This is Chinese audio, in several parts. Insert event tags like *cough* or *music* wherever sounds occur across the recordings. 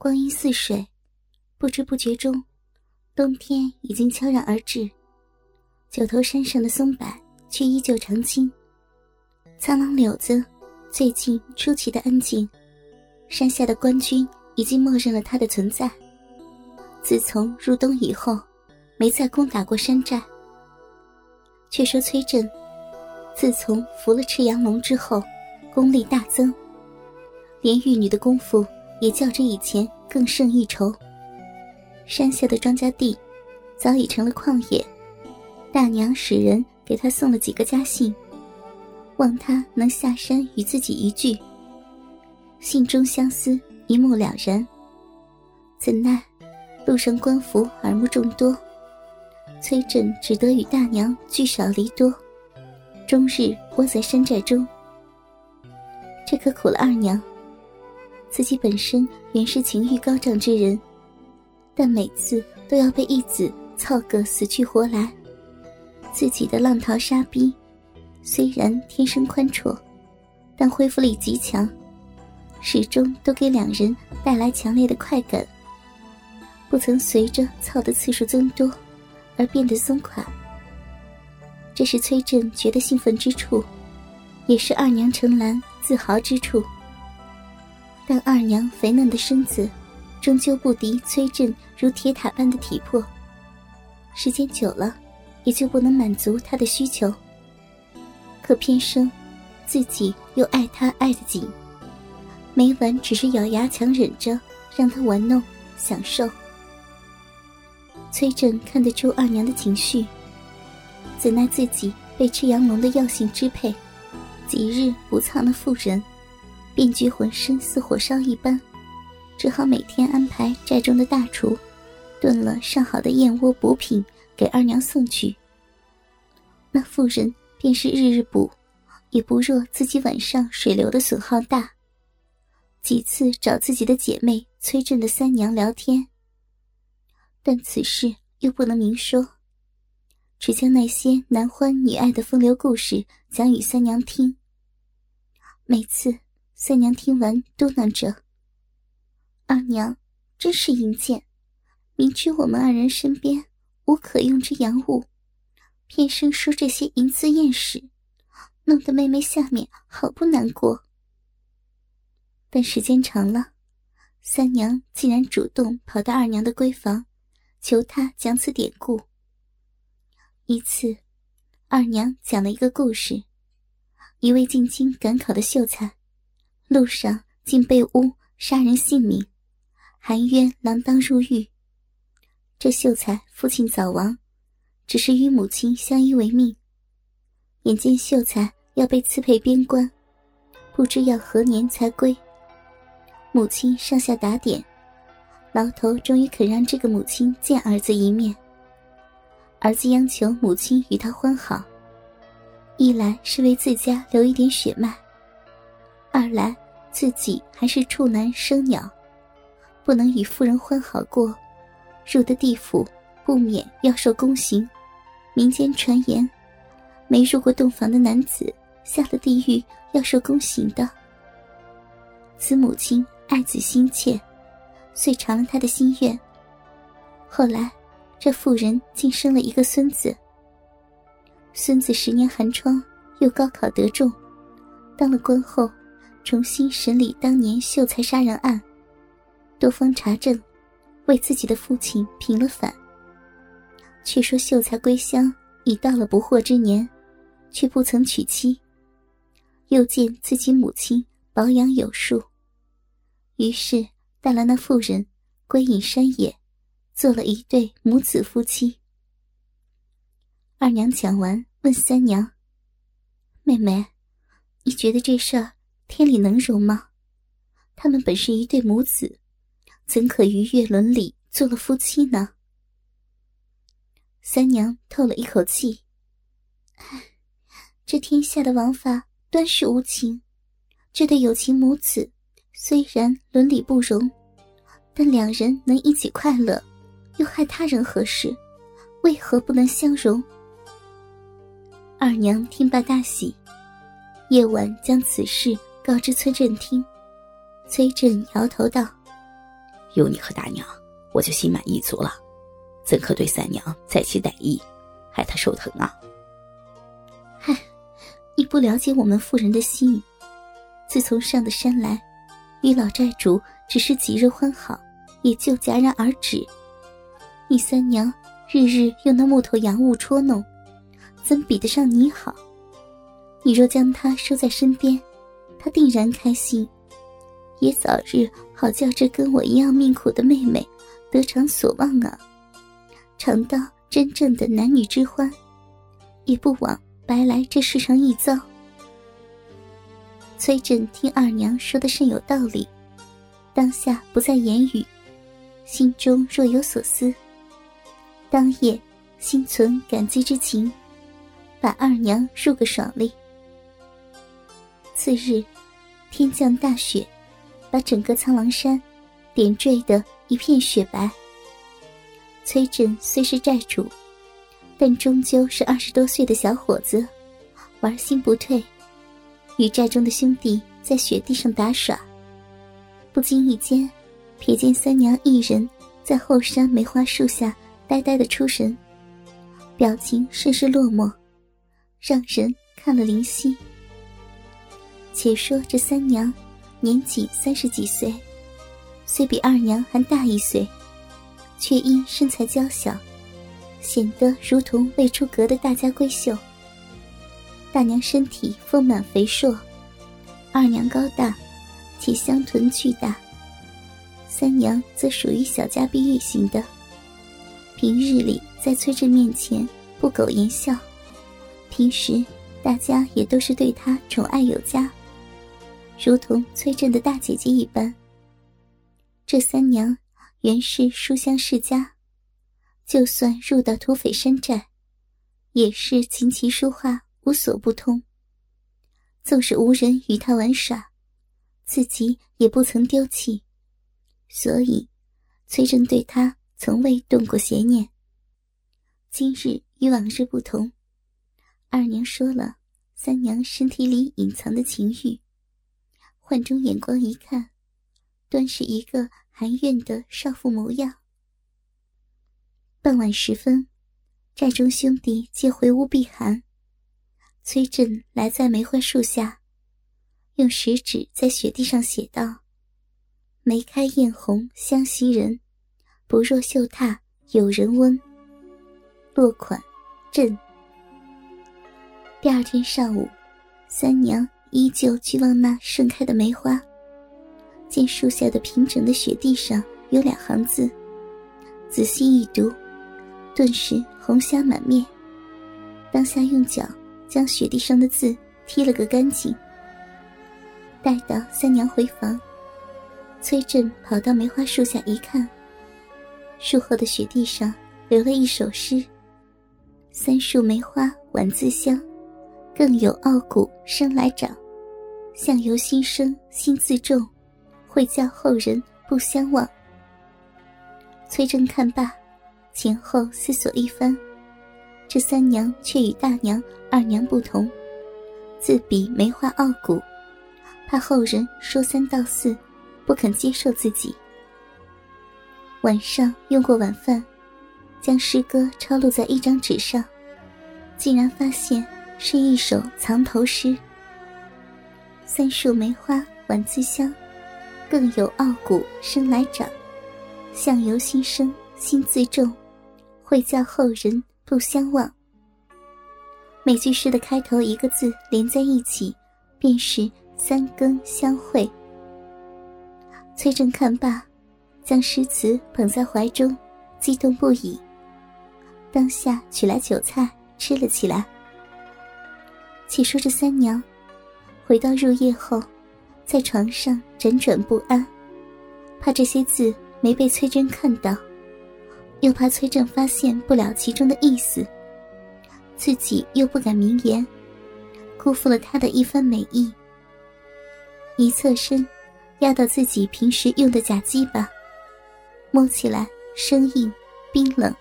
光阴似水，不知不觉中，冬天已经悄然而至。九头山上的松柏却依旧常青，苍狼柳子最近出奇的安静。山下的官军已经默认了他的存在。自从入冬以后，没再攻打过山寨。却说崔振，自从服了赤阳龙之后，功力大增，连玉女的功夫也较之以前更胜一筹。山下的庄稼地早已成了旷野，大娘使人给他送了几个家信，望他能下山与自己一聚。信中相思一目了然，怎奈路上官府耳目众多。崔振只得与大娘聚少离多，终日窝在山寨中。这可苦了二娘。自己本身原是情欲高涨之人，但每次都要被义子操个死去活来。自己的浪淘沙逼，虽然天生宽绰，但恢复力极强，始终都给两人带来强烈的快感，不曾随着操的次数增多。而变得松垮，这是崔振觉得兴奋之处，也是二娘程兰自豪之处。但二娘肥嫩的身子，终究不敌崔振如铁塔般的体魄，时间久了，也就不能满足她的需求。可偏生，自己又爱他爱得紧，每晚只是咬牙强忍着，让他玩弄享受。崔振看得出二娘的情绪，怎奈自己被赤阳龙的药性支配，几日不操那妇人，便觉浑身似火烧一般，只好每天安排寨中的大厨炖了上好的燕窝补品给二娘送去。那妇人便是日日补，也不若自己晚上水流的损耗大。几次找自己的姐妹崔振的三娘聊天。但此事又不能明说，只将那些男欢女爱的风流故事讲与三娘听。每次三娘听完，嘟囔着：“二娘真是淫贱，明知我们二人身边无可用之洋物，偏生说这些淫词艳史，弄得妹妹下面好不难过。”但时间长了，三娘竟然主动跑到二娘的闺房。求她讲此典故。一次，二娘讲了一个故事：一位进京赶考的秀才，路上竟被诬杀人性命，含冤锒铛入狱。这秀才父亲早亡，只是与母亲相依为命。眼见秀才要被赐配边关，不知要何年才归。母亲上下打点。牢头终于肯让这个母亲见儿子一面。儿子央求母亲与他欢好，一来是为自家留一点血脉，二来自己还是处男生鸟，不能与妇人欢好过，入得地府不免要受宫刑。民间传言，没入过洞房的男子下了地狱要受宫刑的。此母亲爱子心切。遂偿了他的心愿。后来，这妇人竟生了一个孙子。孙子十年寒窗，又高考得中，当了官后，重新审理当年秀才杀人案，多方查证，为自己的父亲平了反。却说秀才归乡已到了不惑之年，却不曾娶妻。又见自己母亲保养有术，于是。带了那妇人归隐山野，做了一对母子夫妻。二娘讲完，问三娘：“妹妹，你觉得这事儿天理能容吗？他们本是一对母子，怎可逾越伦理做了夫妻呢？”三娘透了一口气：“，这天下的王法端是无情，这对有情母子。”虽然伦理不容，但两人能一起快乐，又害他人何事？为何不能相容？二娘听罢大喜，夜晚将此事告知崔振听。崔振摇头道：“有你和大娘，我就心满意足了，怎可对三娘再起歹意，害她受疼啊？嗨，你不了解我们妇人的心。自从上的山来，与老寨主只是几日欢好，也就戛然而止。你三娘日日用那木头洋物戳弄，怎比得上你好？你若将她收在身边，他定然开心，也早日好叫这跟我一样命苦的妹妹得偿所望啊！尝到真正的男女之欢，也不枉白来这世上一遭。崔振听二娘说的甚有道理，当下不再言语，心中若有所思。当夜心存感激之情，把二娘入个爽利。次日，天降大雪，把整个苍狼山点缀的一片雪白。崔振虽是寨主，但终究是二十多岁的小伙子，玩心不退。与寨中的兄弟在雪地上打耍，不经意间，瞥见三娘一人在后山梅花树下呆呆的出神，表情甚是落寞，让人看了灵犀。且说这三娘年仅三十几岁，虽比二娘还大一岁，却因身材娇小，显得如同未出阁的大家闺秀。大娘身体丰满肥硕，二娘高大，且香臀巨大。三娘则属于小家碧玉型的，平日里在崔振面前不苟言笑，平时大家也都是对她宠爱有加，如同崔振的大姐姐一般。这三娘原是书香世家，就算入到土匪山寨，也是琴棋书画。无所不通。纵使无人与他玩耍，自己也不曾丢弃，所以崔振对她从未动过邪念。今日与往日不同，二娘说了三娘身体里隐藏的情欲，换中眼光一看，端是一个含怨的少妇模样。傍晚时分，寨中兄弟皆回屋避寒。崔振来在梅花树下，用食指在雪地上写道：“梅开艳红相袭人，不若绣榻有人温。”落款：朕。第二天上午，三娘依旧去望那盛开的梅花，见树下的平整的雪地上有两行字，仔细一读，顿时红霞满面，当下用脚。将雪地上的字踢了个干净。待到三娘回房，崔振跑到梅花树下一看，树后的雪地上留了一首诗：“三树梅花晚自香，更有傲骨生来长。相由心生心自重，会教后人不相忘。”崔振看罢，前后思索一番。这三娘却与大娘、二娘不同，自比梅花傲骨，怕后人说三道四，不肯接受自己。晚上用过晚饭，将诗歌抄录在一张纸上，竟然发现是一首藏头诗：“三树梅花晚自香，更有傲骨生来长。相由心生心自重，会教后人。”不相忘。每句诗的开头一个字连在一起，便是三更相会。崔正看罢，将诗词捧在怀中，激动不已。当下取来酒菜吃了起来。且说这三娘，回到入夜后，在床上辗转不安，怕这些字没被崔真看到。又怕崔正发现不了其中的意思，自己又不敢明言，辜负了他的一番美意。一侧身，压到自己平时用的假鸡巴，摸起来生硬、冰冷。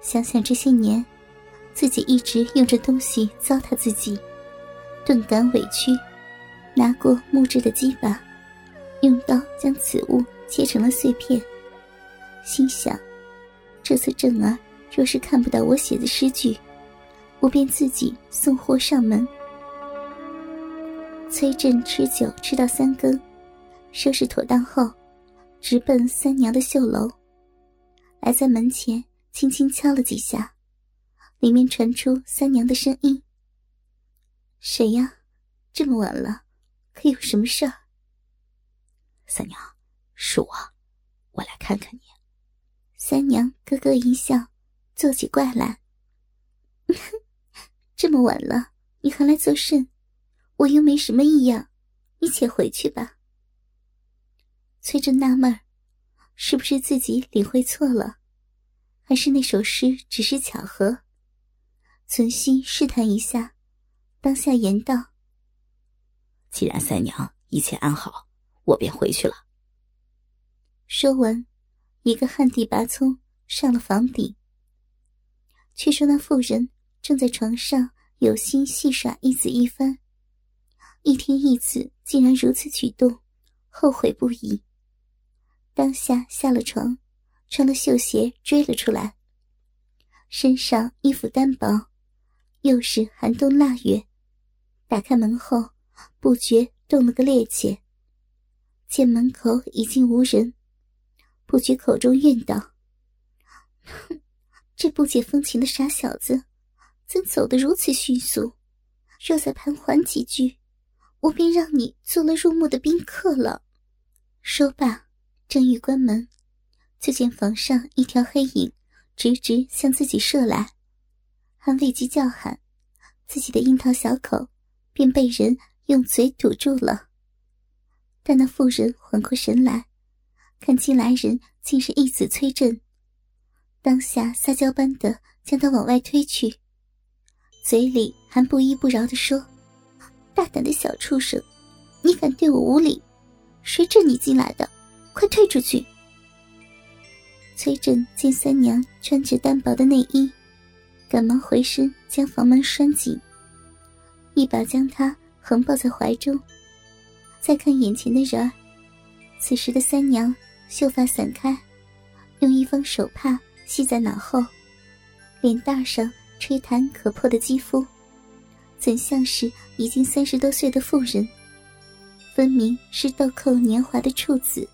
想想这些年，自己一直用这东西糟蹋自己，顿感委屈，拿过木质的鸡巴，用刀将此物切成了碎片，心想：这次正儿若是看不到我写的诗句，我便自己送货上门。崔振吃酒吃到三更，收拾妥当后，直奔三娘的绣楼。来在门前，轻轻敲了几下，里面传出三娘的声音：“谁呀？这么晚了，可有什么事儿？”三娘，是我，我来看看你。三娘咯咯一笑，做起怪来：“ *laughs* 这么晚了，你还来作甚？”我又没什么异样，你且回去吧。崔振纳闷，是不是自己领会错了，还是那首诗只是巧合？存心试探一下，当下言道：“既然三娘一切安好，我便回去了。”说完，一个旱地拔葱上了房顶。却说那妇人正在床上有心戏耍义子一番。一听义子竟然如此举动，后悔不已。当下下了床，穿了绣鞋追了出来。身上衣服单薄，又是寒冬腊月，打开门后，不觉动了个趔趄。见门口已经无人，不觉口中怨道：“哼，*laughs* 这不解风情的傻小子，怎走得如此迅速？若再盘桓几句。”我便让你做了入目的宾客了。说罢，正欲关门，就见房上一条黑影直直向自己射来，还未及叫喊，自己的樱桃小口便被人用嘴堵住了。但那妇人缓过神来，看清来人竟是义子崔振，当下撒娇般的将他往外推去，嘴里还不依不饶的说。大胆的小畜生，你敢对我无礼？谁准你进来的？快退出去！崔振见三娘穿着单薄的内衣，赶忙回身将房门拴紧，一把将她横抱在怀中。再看眼前的人儿，此时的三娘秀发散开，用一方手帕系在脑后，脸蛋上吹弹可破的肌肤。怎像是已经三十多岁的妇人？分明是豆蔻年华的处子。